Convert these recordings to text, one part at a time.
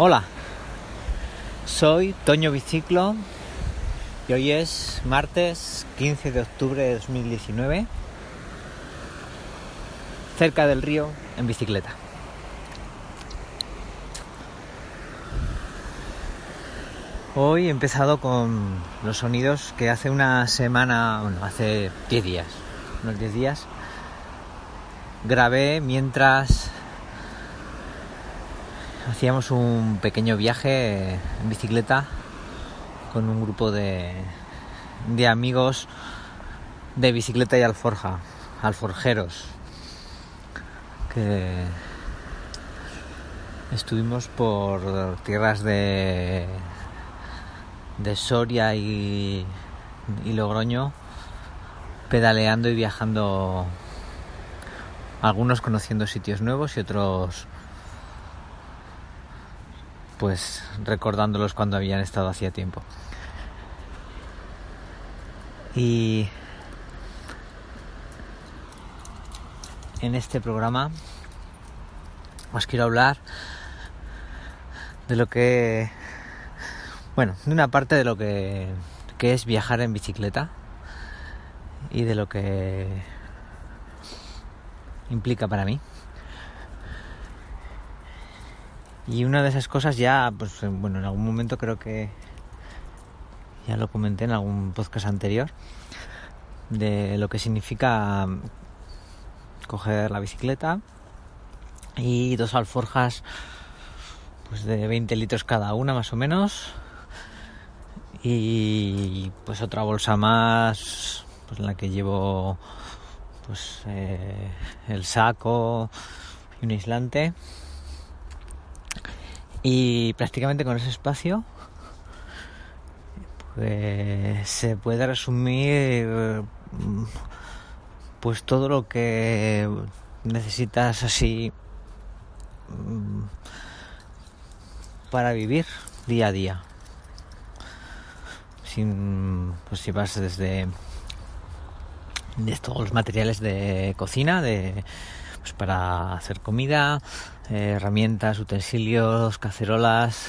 Hola, soy Toño Biciclo y hoy es martes 15 de octubre de 2019, cerca del río en bicicleta. Hoy he empezado con los sonidos que hace una semana, bueno, hace 10 días, unos 10 días, grabé mientras hacíamos un pequeño viaje en bicicleta con un grupo de, de amigos de bicicleta y alforja, alforjeros, que estuvimos por tierras de, de Soria y, y Logroño pedaleando y viajando algunos conociendo sitios nuevos y otros pues recordándolos cuando habían estado hacía tiempo. Y en este programa os quiero hablar de lo que, bueno, de una parte de lo que, que es viajar en bicicleta y de lo que implica para mí. Y una de esas cosas ya, pues bueno, en algún momento creo que ya lo comenté en algún podcast anterior, de lo que significa coger la bicicleta y dos alforjas pues de 20 litros cada una más o menos. Y pues otra bolsa más pues en la que llevo pues eh, el saco y un aislante y prácticamente con ese espacio pues, se puede resumir pues todo lo que necesitas así mm, para vivir día a día. Sin, pues si vas desde de todos los materiales de cocina, de pues para hacer comida, eh, herramientas, utensilios, cacerolas,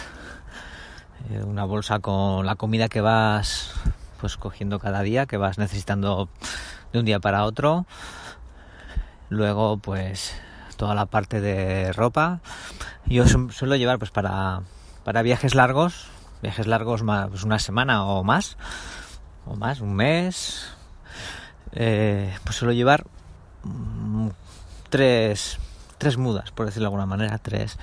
eh, una bolsa con la comida que vas pues cogiendo cada día, que vas necesitando de un día para otro. Luego pues toda la parte de ropa. Yo suelo llevar pues para, para viajes largos, viajes largos más pues una semana o más, o más, un mes. Eh, pues suelo llevar mm, tres tres mudas, por decirlo de alguna manera, tres,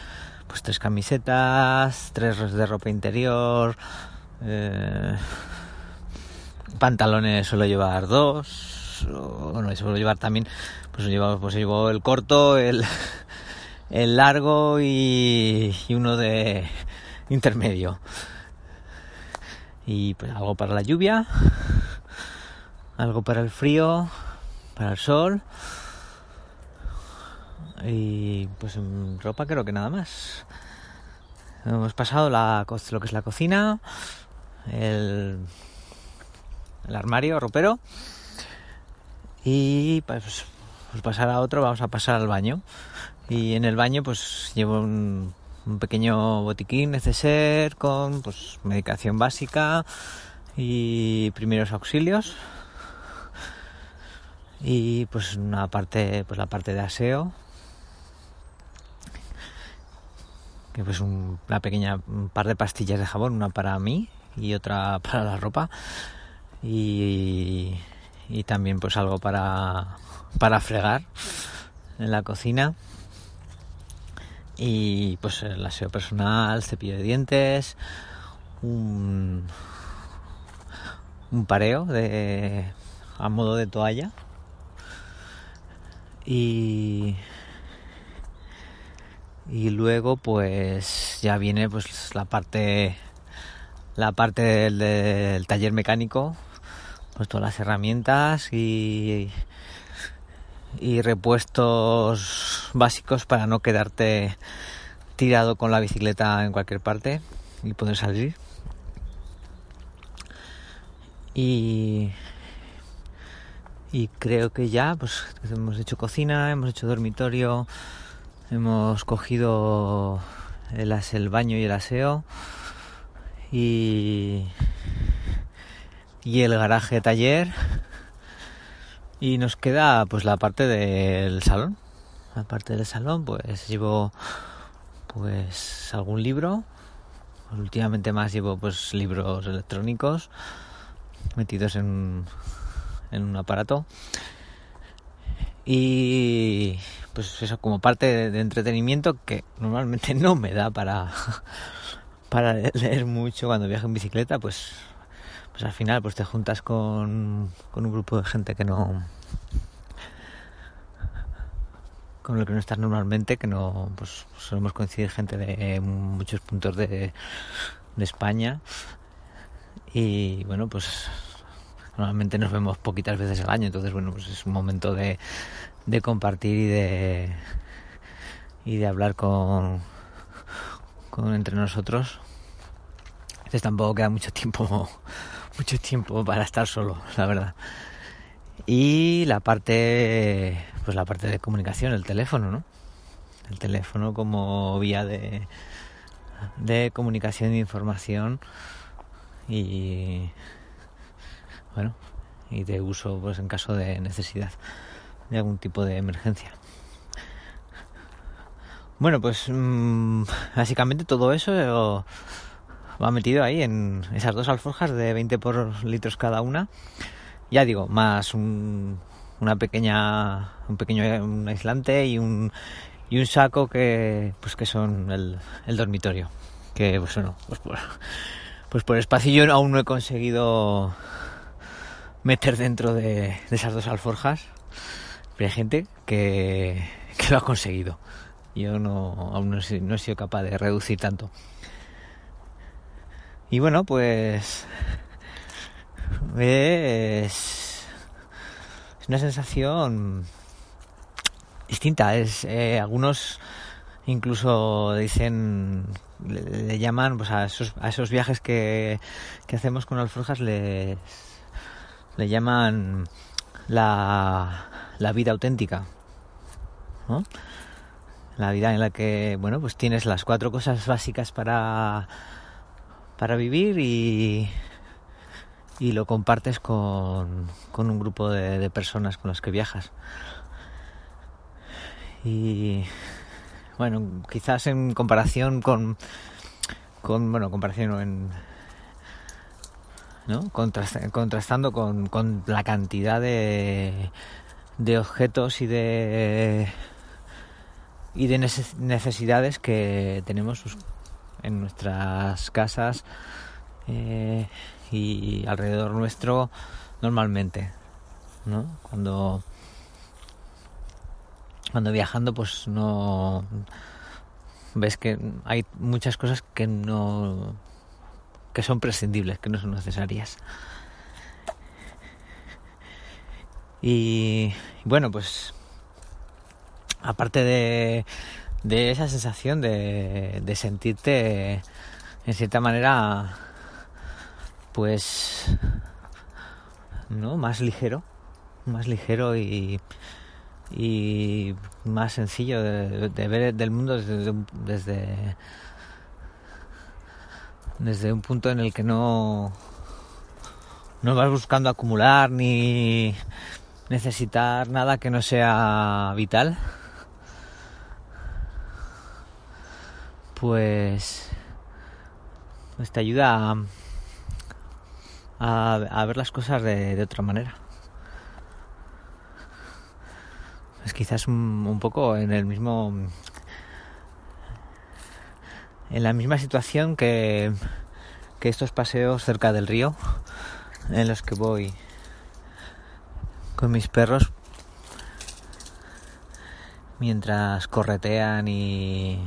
pues tres camisetas, tres de ropa interior, eh, pantalones suelo llevar dos, o, bueno, suelo llevar también, pues llevo, pues llevo el corto, el, el largo y, y uno de intermedio. Y pues algo para la lluvia, algo para el frío, para el sol y pues en ropa creo que nada más. Hemos pasado la, lo que es la cocina, el, el armario ropero. Y pues, pues, pasar a otro vamos a pasar al baño. Y en el baño pues llevo un, pequeño botiquín neceser con pues medicación básica y primeros auxilios. Y pues una parte pues la parte de aseo pues una pequeña un par de pastillas de jabón, una para mí y otra para la ropa. Y, y también pues algo para, para fregar en la cocina. Y pues el aseo personal, cepillo de dientes, un, un pareo de a modo de toalla. Y y luego pues ya viene pues la parte la parte del, taller mecánico pues todas las herramientas y y repuestos básicos para no quedarte tirado con la bicicleta en cualquier parte y poder salir. Y y creo que ya pues hemos hecho cocina hemos hecho dormitorio Hemos cogido el, el baño y el aseo y, y el garaje taller y nos queda pues la parte del salón. La parte del salón pues llevo pues algún libro. Últimamente más llevo pues libros electrónicos metidos en, en un aparato. Y pues eso como parte de, entretenimiento que normalmente no me da para para leer mucho cuando viajo en bicicleta pues pues al final pues te juntas con, con un grupo de gente que no con el que no estás normalmente, que no pues solemos coincidir gente de muchos puntos de, de España. Y bueno pues normalmente nos vemos poquitas veces al año, entonces bueno pues es un momento de, de compartir y de y de hablar con, con entre nosotros. Entonces tampoco queda mucho tiempo mucho tiempo para estar solo, la verdad. Y la parte, pues la parte de comunicación, el teléfono, ¿no? El teléfono como vía de, de comunicación e información y bueno y de uso pues en caso de necesidad de algún tipo de emergencia bueno pues mmm, básicamente todo eso va metido ahí en esas dos alforjas de 20 por litros cada una ya digo, más un, una pequeña, un pequeño un aislante y un, y un saco que, pues que son el, el dormitorio. Que, pues bueno, pues por, pues por espacio yo aún no he conseguido meter dentro de, esas dos alforjas. Pero hay gente que, que lo ha conseguido. Yo no, aún no, no he sido capaz de reducir tanto. Y bueno, pues es, una sensación distinta. Es eh, algunos incluso dicen le, llaman pues a esos, a esos viajes que, que hacemos con alforjas les le llaman la, la vida auténtica la vida en la que bueno pues tienes las cuatro cosas básicas para para vivir y y lo compartes con, con un grupo de, de, personas con las que viajas. Y bueno, quizás en comparación con, con bueno, comparación en, ¿no? contrastando con, la cantidad de, de objetos y de y de necesidades que tenemos en nuestras casas eh, y alrededor nuestro normalmente, ¿no? Cuando cuando viajando pues no ves que hay muchas cosas que no que son prescindibles, que no son necesarias. Y bueno, pues aparte de, de esa sensación de, de sentirte en cierta manera pues no más ligero más ligero y y más sencillo de, ver del mundo desde, desde desde un punto en el que no no vas buscando acumular ni necesitar nada que no sea vital pues pues te ayuda a a, ver las cosas de, otra manera. Es quizás un, poco en el mismo. En la misma situación que, que estos paseos cerca del río, en los que voy con mis perros mientras corretean y.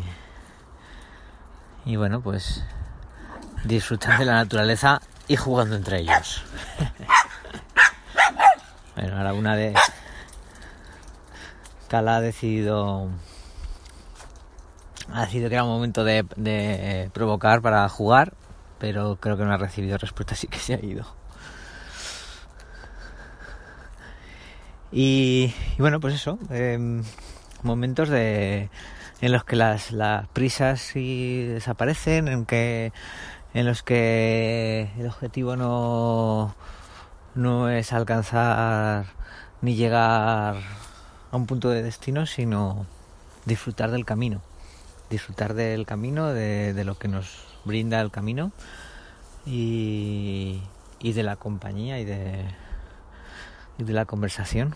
y bueno, pues disfrutar de la naturaleza y jugando entre ellos. bueno, ahora una de... Cala ha decidido... Ha decidido que era un momento de, de provocar para jugar, pero creo que no ha recibido respuesta, así que se ha ido. Y, bueno, pues eso, eh, momentos de, en los que las, las prisas sí desaparecen, en que en los que el objetivo no, no es alcanzar ni llegar a un punto de destino, sino disfrutar del camino, disfrutar del camino, de, de lo que nos brinda el camino y, y de la compañía y de, y de la conversación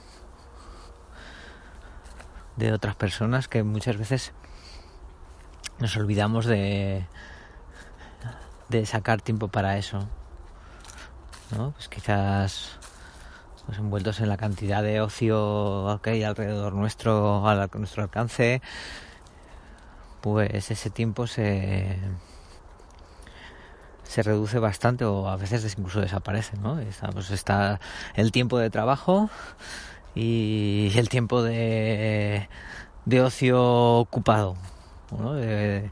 de otras personas que muchas veces nos olvidamos de, de sacar tiempo para eso. ¿no? Pues quizás pues envueltos en la cantidad de ocio que hay alrededor nuestro, a nuestro alcance, pues ese tiempo se, se reduce bastante o a veces incluso desaparece, ¿no? Está, pues está el tiempo de trabajo y el tiempo de, de ocio ocupado, ¿no? de,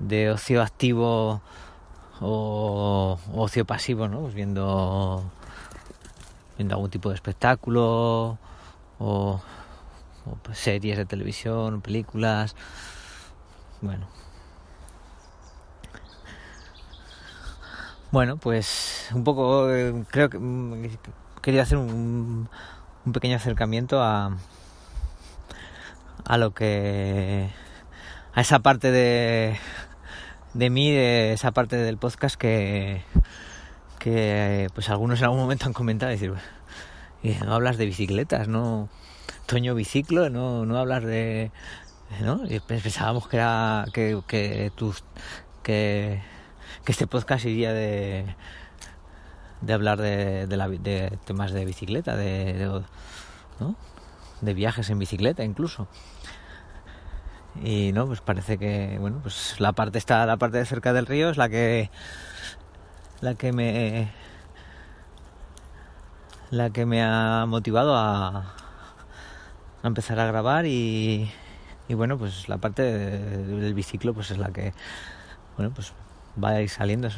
de, ocio activo o ocio pasivo, ¿no? Pues viendo, viendo algún tipo de espectáculo o, o pues series de televisión, películas, bueno. Bueno, pues un poco eh, creo que mm, quería hacer un, un pequeño acercamiento a, a lo que a esa parte de, de mí, de esa parte del podcast que, que pues algunos en algún momento han comentado, decir, no hablas de bicicletas, no Toño biciclo, no, no hablas de pensábamos que era que, que este podcast iría de de hablar de, de, la, temas de bicicleta, de, de, ¿no? de viajes en bicicleta incluso. Y no, pues parece que, bueno, pues la parte está, la parte de cerca del río es la que, la que me, la que me ha motivado a, a empezar a grabar y, y bueno, pues la parte del biciclo pues es la que, bueno, pues va a ir saliendo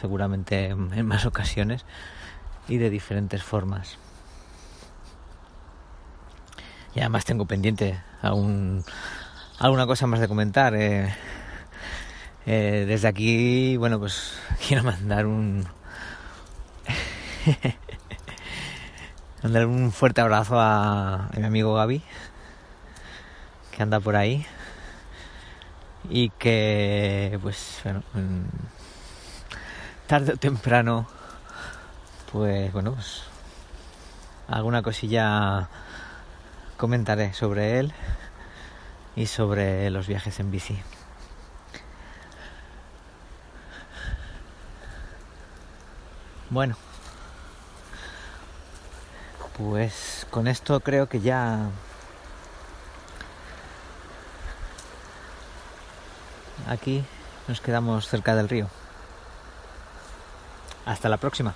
seguramente en más ocasiones y de diferentes formas. Y además tengo pendiente aún alguna cosa más de comentar. Eh, eh, desde aquí, bueno, pues quiero mandar un mandar un fuerte abrazo a, a mi amigo Gaby que anda por ahí. Y que pues bueno tarde o temprano pues bueno pues alguna cosilla comentaré sobre él y sobre los viajes en bici. Bueno pues con esto creo que ya aquí nos quedamos cerca del río. Hasta la próxima.